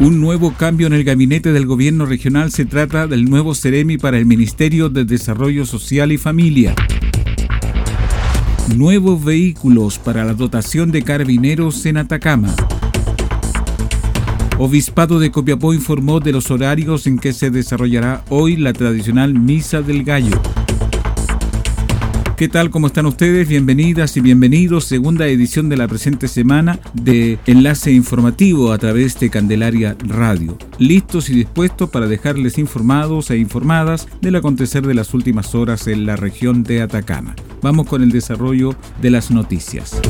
Un nuevo cambio en el gabinete del gobierno regional se trata del nuevo Ceremi para el Ministerio de Desarrollo Social y Familia. Nuevos vehículos para la dotación de carabineros en Atacama. Obispado de Copiapó informó de los horarios en que se desarrollará hoy la tradicional Misa del Gallo. ¿Qué tal? ¿Cómo están ustedes? Bienvenidas y bienvenidos. Segunda edición de la presente semana de Enlace Informativo a través de Candelaria Radio. Listos y dispuestos para dejarles informados e informadas del acontecer de las últimas horas en la región de Atacama. Vamos con el desarrollo de las noticias.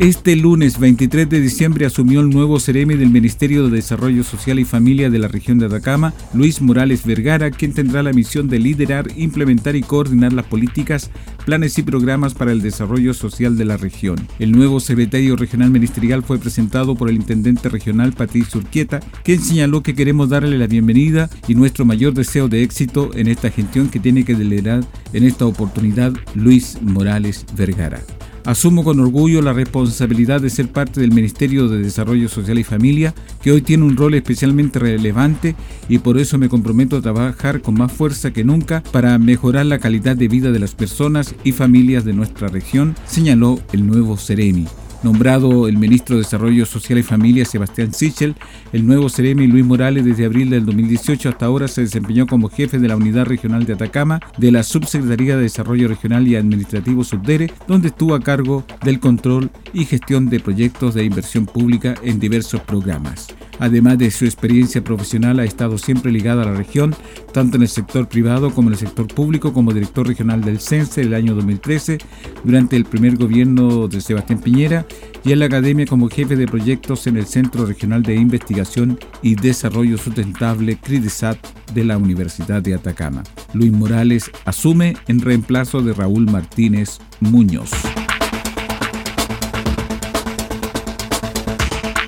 Este lunes 23 de diciembre asumió el nuevo Ceremi del Ministerio de Desarrollo Social y Familia de la región de Atacama, Luis Morales Vergara, quien tendrá la misión de liderar, implementar y coordinar las políticas, planes y programas para el desarrollo social de la región. El nuevo secretario regional ministerial fue presentado por el intendente regional Patricio Urquieta, quien señaló que queremos darle la bienvenida y nuestro mayor deseo de éxito en esta gestión que tiene que liderar en esta oportunidad Luis Morales Vergara. Asumo con orgullo la responsabilidad de ser parte del Ministerio de Desarrollo Social y Familia, que hoy tiene un rol especialmente relevante y por eso me comprometo a trabajar con más fuerza que nunca para mejorar la calidad de vida de las personas y familias de nuestra región, señaló el nuevo Seremi. Nombrado el ministro de Desarrollo Social y Familia Sebastián Sichel, el nuevo Ceremi Luis Morales desde abril del 2018 hasta ahora se desempeñó como jefe de la Unidad Regional de Atacama de la Subsecretaría de Desarrollo Regional y Administrativo Subdere, donde estuvo a cargo del control y gestión de proyectos de inversión pública en diversos programas. Además de su experiencia profesional, ha estado siempre ligada a la región, tanto en el sector privado como en el sector público, como director regional del CENSE el año 2013, durante el primer gobierno de Sebastián Piñera, y en la academia como jefe de proyectos en el Centro Regional de Investigación y Desarrollo Sustentable CRIDISAT de la Universidad de Atacama. Luis Morales asume en reemplazo de Raúl Martínez Muñoz.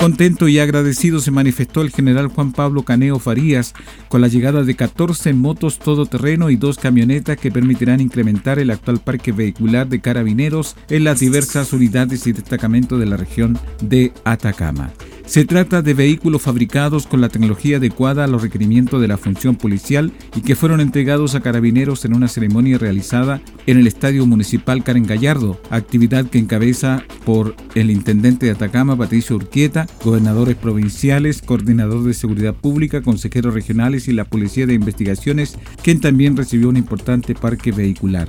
Contento y agradecido se manifestó el general Juan Pablo Caneo Farías con la llegada de 14 motos todoterreno y dos camionetas que permitirán incrementar el actual parque vehicular de carabineros en las diversas unidades y destacamentos de la región de Atacama. Se trata de vehículos fabricados con la tecnología adecuada a los requerimientos de la función policial y que fueron entregados a carabineros en una ceremonia realizada en el Estadio Municipal Karen Gallardo, actividad que encabeza por el intendente de Atacama, Patricio Urquieta, gobernadores provinciales, coordinador de seguridad pública, consejeros regionales y la Policía de Investigaciones, quien también recibió un importante parque vehicular.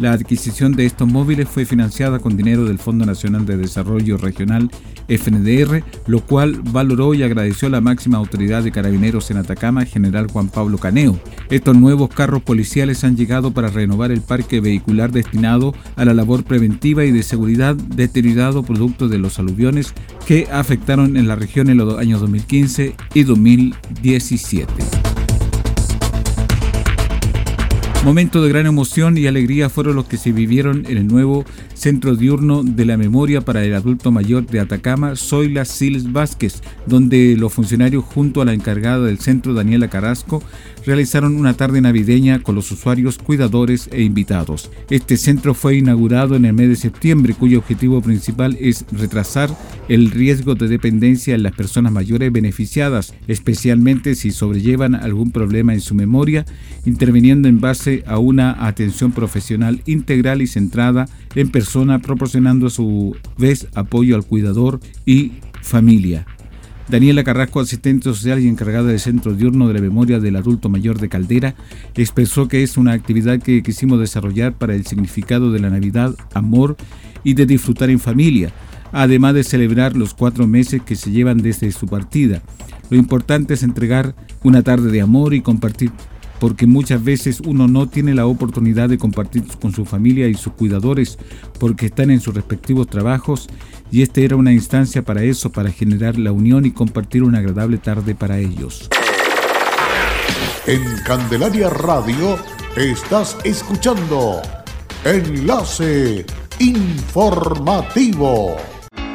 La adquisición de estos móviles fue financiada con dinero del Fondo Nacional de Desarrollo Regional FNDR, lo cual valoró y agradeció a la máxima autoridad de carabineros en Atacama, general Juan Pablo Caneo. Estos nuevos carros policiales han llegado para renovar el parque vehicular destinado a la labor preventiva y de seguridad deteriorado producto de los aluviones que afectaron en la región en los años 2015 y 2017. Momentos de gran emoción y alegría fueron los que se vivieron en el nuevo Centro Diurno de la Memoria para el Adulto Mayor de Atacama, Zoila Siles Vázquez, donde los funcionarios junto a la encargada del centro, Daniela Carrasco, realizaron una tarde navideña con los usuarios, cuidadores e invitados. Este centro fue inaugurado en el mes de septiembre, cuyo objetivo principal es retrasar el riesgo de dependencia en las personas mayores beneficiadas, especialmente si sobrellevan algún problema en su memoria, interviniendo en base a una atención profesional integral y centrada en persona, proporcionando a su vez apoyo al cuidador y familia. Daniela Carrasco, asistente social y encargada del Centro Diurno de la Memoria del Adulto Mayor de Caldera, expresó que es una actividad que quisimos desarrollar para el significado de la Navidad, amor y de disfrutar en familia, además de celebrar los cuatro meses que se llevan desde su partida. Lo importante es entregar una tarde de amor y compartir porque muchas veces uno no tiene la oportunidad de compartir con su familia y sus cuidadores porque están en sus respectivos trabajos y esta era una instancia para eso, para generar la unión y compartir una agradable tarde para ellos. En Candelaria Radio estás escuchando Enlace Informativo.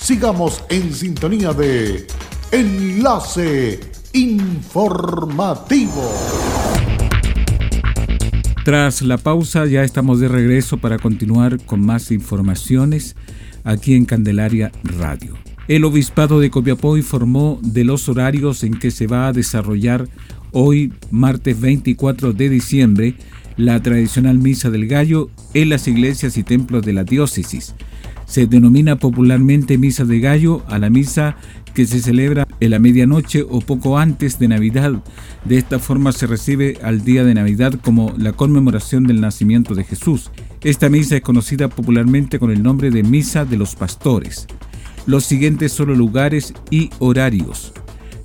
Sigamos en sintonía de Enlace Informativo. Tras la pausa ya estamos de regreso para continuar con más informaciones aquí en Candelaria Radio. El obispado de Copiapó informó de los horarios en que se va a desarrollar hoy, martes 24 de diciembre, la tradicional Misa del Gallo en las iglesias y templos de la diócesis. Se denomina popularmente Misa de Gallo a la misa que se celebra en la medianoche o poco antes de Navidad. De esta forma se recibe al día de Navidad como la conmemoración del nacimiento de Jesús. Esta misa es conocida popularmente con el nombre de Misa de los Pastores. Los siguientes son los lugares y horarios.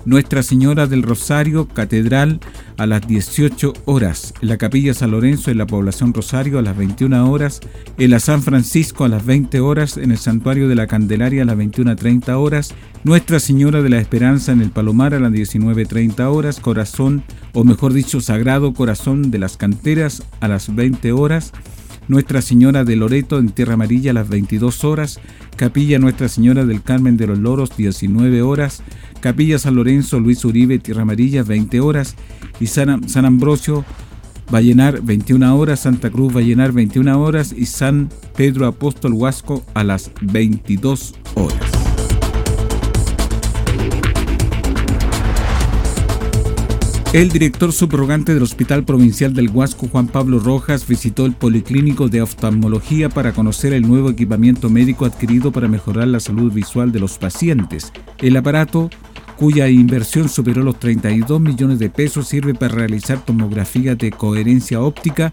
Nuestra Señora del Rosario, Catedral, a las 18 horas, en la Capilla San Lorenzo en la población Rosario a las 21 horas, en la San Francisco a las 20 horas, en el Santuario de la Candelaria a las 21.30 horas, Nuestra Señora de la Esperanza en el Palomar a las 19.30 horas, Corazón, o mejor dicho, Sagrado Corazón de las Canteras a las 20 horas, nuestra Señora de Loreto en Tierra Amarilla a las 22 horas, Capilla Nuestra Señora del Carmen de los Loros 19 horas, Capilla San Lorenzo Luis Uribe Tierra Amarilla 20 horas. Y San, San Ambrosio Vallenar 21 horas, Santa Cruz Vallenar 21 horas. Y San Pedro Apóstol Huasco a las 22 horas. El director subrogante del Hospital Provincial del Huasco, Juan Pablo Rojas, visitó el Policlínico de Oftalmología para conocer el nuevo equipamiento médico adquirido para mejorar la salud visual de los pacientes. El aparato, cuya inversión superó los 32 millones de pesos, sirve para realizar tomografía de coherencia óptica,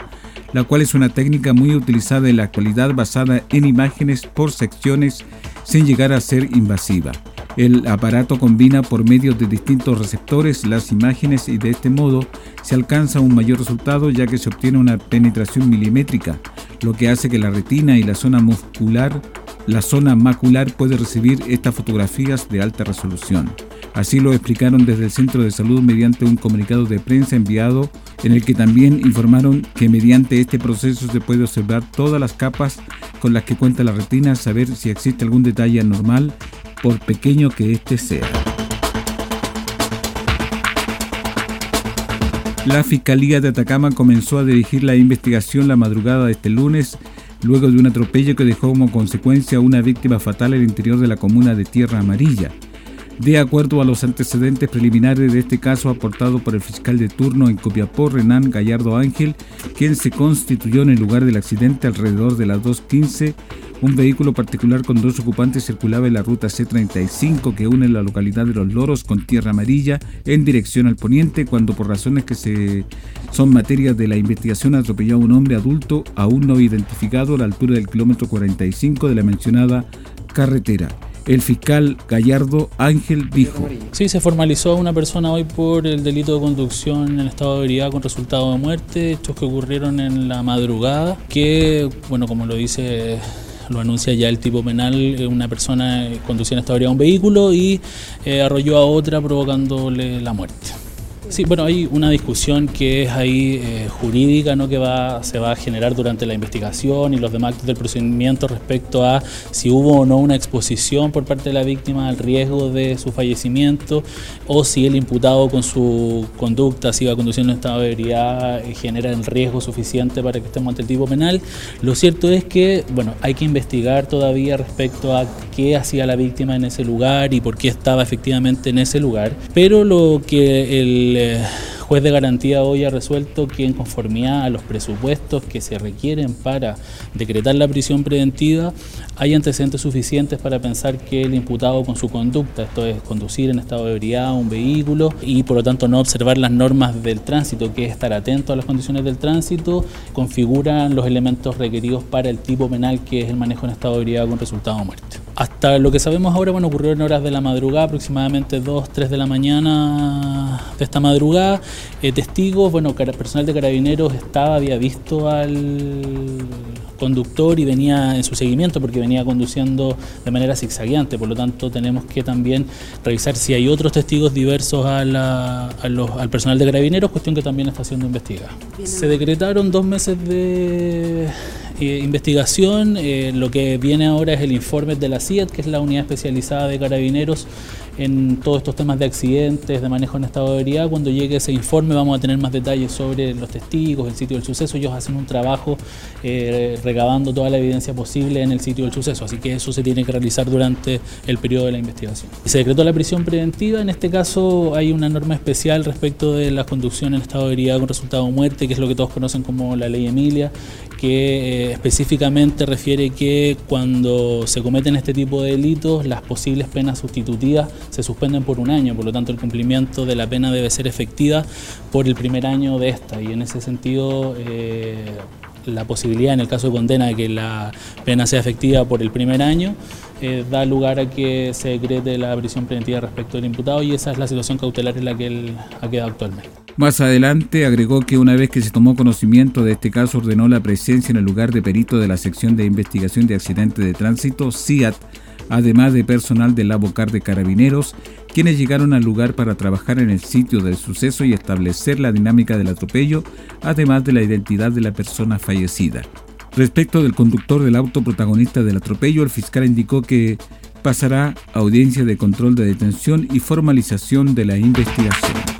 la cual es una técnica muy utilizada en la actualidad basada en imágenes por secciones sin llegar a ser invasiva. El aparato combina por medio de distintos receptores las imágenes y de este modo se alcanza un mayor resultado ya que se obtiene una penetración milimétrica, lo que hace que la retina y la zona muscular, la zona macular puede recibir estas fotografías de alta resolución. Así lo explicaron desde el centro de salud mediante un comunicado de prensa enviado en el que también informaron que mediante este proceso se puede observar todas las capas con las que cuenta la retina, saber si existe algún detalle anormal por pequeño que éste sea. La Fiscalía de Atacama comenzó a dirigir la investigación la madrugada de este lunes, luego de un atropello que dejó como consecuencia una víctima fatal el interior de la comuna de Tierra Amarilla. De acuerdo a los antecedentes preliminares de este caso aportado por el fiscal de turno en Copiapó, Renan Gallardo Ángel, quien se constituyó en el lugar del accidente alrededor de las 2.15, un vehículo particular con dos ocupantes circulaba en la ruta C35 que une la localidad de Los Loros con Tierra Amarilla en dirección al poniente cuando por razones que se son materia de la investigación atropelló a un hombre adulto aún no identificado a la altura del kilómetro 45 de la mencionada carretera. El fiscal Gallardo Ángel dijo. Sí, se formalizó a una persona hoy por el delito de conducción en estado de ebriedad con resultado de muerte, hechos que ocurrieron en la madrugada, que, bueno, como lo dice lo anuncia ya el tipo penal, eh, una persona conducía en estado un vehículo y eh, arrolló a otra provocándole la muerte. Sí, bueno, hay una discusión que es ahí eh, jurídica, ¿no? que va, se va a generar durante la investigación y los demás actos del procedimiento respecto a si hubo o no una exposición por parte de la víctima al riesgo de su fallecimiento o si el imputado con su conducta, si iba conduciendo en estado de eh, genera el riesgo suficiente para que estemos ante el tipo penal. Lo cierto es que, bueno, hay que investigar todavía respecto a qué hacía la víctima en ese lugar y por qué estaba efectivamente en ese lugar, pero lo que el juez de garantía hoy ha resuelto que en conformidad a los presupuestos que se requieren para decretar la prisión preventiva, hay antecedentes suficientes para pensar que el imputado con su conducta, esto es conducir en estado de ebriedad un vehículo y por lo tanto no observar las normas del tránsito, que es estar atento a las condiciones del tránsito, configuran los elementos requeridos para el tipo penal que es el manejo en estado de ebriedad con resultado de muerte. Hasta lo que sabemos ahora, bueno, ocurrió en horas de la madrugada, aproximadamente 2, 3 de la mañana de esta madrugada. Eh, testigos, bueno, personal de carabineros estaba, había visto al conductor y venía en su seguimiento porque venía conduciendo de manera zigzagueante, por lo tanto tenemos que también revisar si hay otros testigos diversos al personal de carabineros, cuestión que también está siendo investigada. Se decretaron dos meses de eh, investigación, eh, lo que viene ahora es el informe de la CIAT, que es la unidad especializada de carabineros en todos estos temas de accidentes, de manejo en estado de ebriedad. Cuando llegue ese informe vamos a tener más detalles sobre los testigos, el sitio del suceso. Ellos hacen un trabajo eh, recabando toda la evidencia posible en el sitio del suceso, así que eso se tiene que realizar durante el periodo de la investigación. Se decretó la prisión preventiva, en este caso hay una norma especial respecto de la conducción en estado de ebriedad con resultado de muerte, que es lo que todos conocen como la ley Emilia, que eh, específicamente refiere que cuando se cometen este tipo de delitos, las posibles penas sustitutivas se suspenden por un año, por lo tanto el cumplimiento de la pena debe ser efectiva por el primer año de esta. Y en ese sentido eh, la posibilidad en el caso de condena de que la pena sea efectiva por el primer año eh, da lugar a que se decrete la prisión preventiva respecto del imputado. Y esa es la situación cautelar en la que él ha quedado actualmente. Más adelante agregó que una vez que se tomó conocimiento de este caso ordenó la presencia en el lugar de perito de la sección de investigación de accidentes de tránsito, CIAT, además de personal del Abocar de Carabineros, quienes llegaron al lugar para trabajar en el sitio del suceso y establecer la dinámica del atropello, además de la identidad de la persona fallecida. Respecto del conductor del auto protagonista del atropello, el fiscal indicó que pasará a audiencia de control de detención y formalización de la investigación.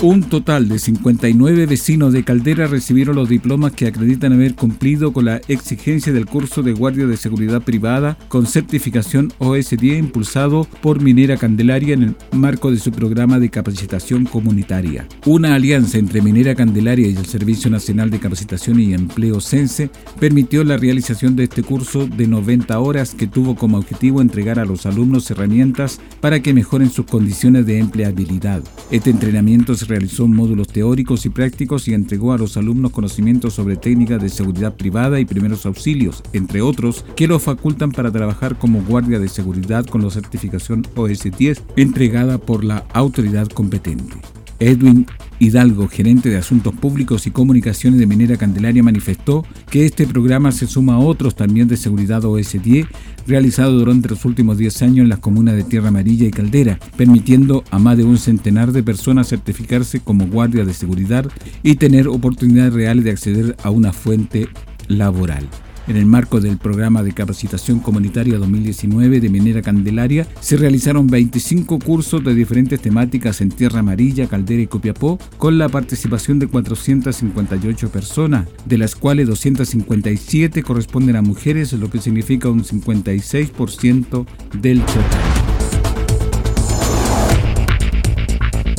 Un total de 59 vecinos de Caldera recibieron los diplomas que acreditan haber cumplido con la exigencia del curso de guardia de seguridad privada con certificación OS10 impulsado por Minera Candelaria en el marco de su programa de capacitación comunitaria. Una alianza entre Minera Candelaria y el Servicio Nacional de Capacitación y Empleo CENSE permitió la realización de este curso de 90 horas que tuvo como objetivo entregar a los alumnos herramientas para que mejoren sus condiciones de empleabilidad. Este entrenamiento se realizó módulos teóricos y prácticos y entregó a los alumnos conocimientos sobre técnicas de seguridad privada y primeros auxilios, entre otros, que los facultan para trabajar como guardia de seguridad con la certificación OS10 entregada por la autoridad competente. Edwin Hidalgo, gerente de Asuntos Públicos y Comunicaciones de Minera Candelaria, manifestó que este programa se suma a otros también de seguridad OS10 realizado durante los últimos 10 años en las comunas de Tierra Amarilla y Caldera, permitiendo a más de un centenar de personas certificarse como guardia de seguridad y tener oportunidades reales de acceder a una fuente laboral. En el marco del programa de capacitación comunitaria 2019 de Minera Candelaria, se realizaron 25 cursos de diferentes temáticas en Tierra Amarilla, Caldera y Copiapó, con la participación de 458 personas, de las cuales 257 corresponden a mujeres, lo que significa un 56% del total.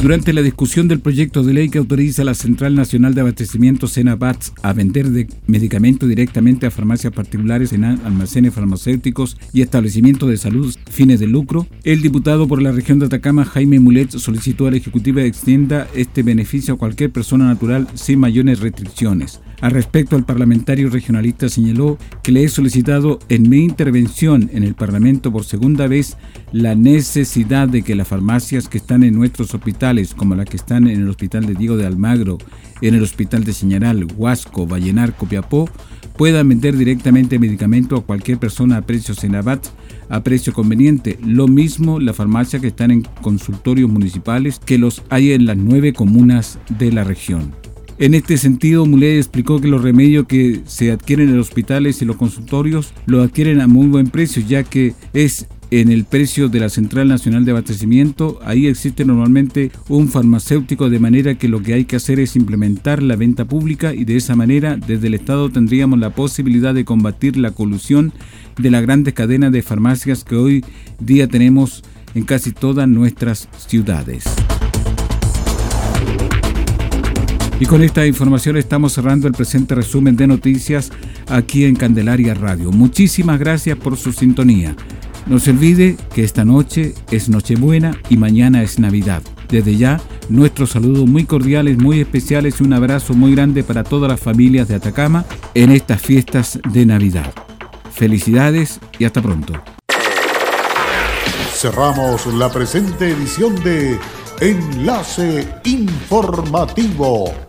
Durante la discusión del proyecto de ley que autoriza a la Central Nacional de Abastecimiento Senabats a vender de medicamentos directamente a farmacias particulares en almacenes farmacéuticos y establecimientos de salud fines de lucro, el diputado por la región de Atacama, Jaime Mulet, solicitó a la Ejecutiva extienda este beneficio a cualquier persona natural sin mayores restricciones. Al respecto, el parlamentario regionalista señaló que le he solicitado en mi intervención en el Parlamento por segunda vez la necesidad de que las farmacias que están en nuestros hospitales, como las que están en el Hospital de Diego de Almagro, en el Hospital de Señaral, Huasco, Vallenar, Copiapó, puedan vender directamente medicamento a cualquier persona a precio Senabat a precio conveniente. Lo mismo la farmacia que están en consultorios municipales que los hay en las nueve comunas de la región. En este sentido, Muley explicó que los remedios que se adquieren en hospitales y los consultorios los adquieren a muy buen precio, ya que es en el precio de la Central Nacional de Abastecimiento. Ahí existe normalmente un farmacéutico, de manera que lo que hay que hacer es implementar la venta pública y de esa manera desde el Estado tendríamos la posibilidad de combatir la colusión de la grandes cadenas de farmacias que hoy día tenemos en casi todas nuestras ciudades. Y con esta información estamos cerrando el presente resumen de noticias aquí en Candelaria Radio. Muchísimas gracias por su sintonía. No se olvide que esta noche es Nochebuena y mañana es Navidad. Desde ya, nuestros saludos muy cordiales, muy especiales y un abrazo muy grande para todas las familias de Atacama en estas fiestas de Navidad. Felicidades y hasta pronto. Cerramos la presente edición de Enlace Informativo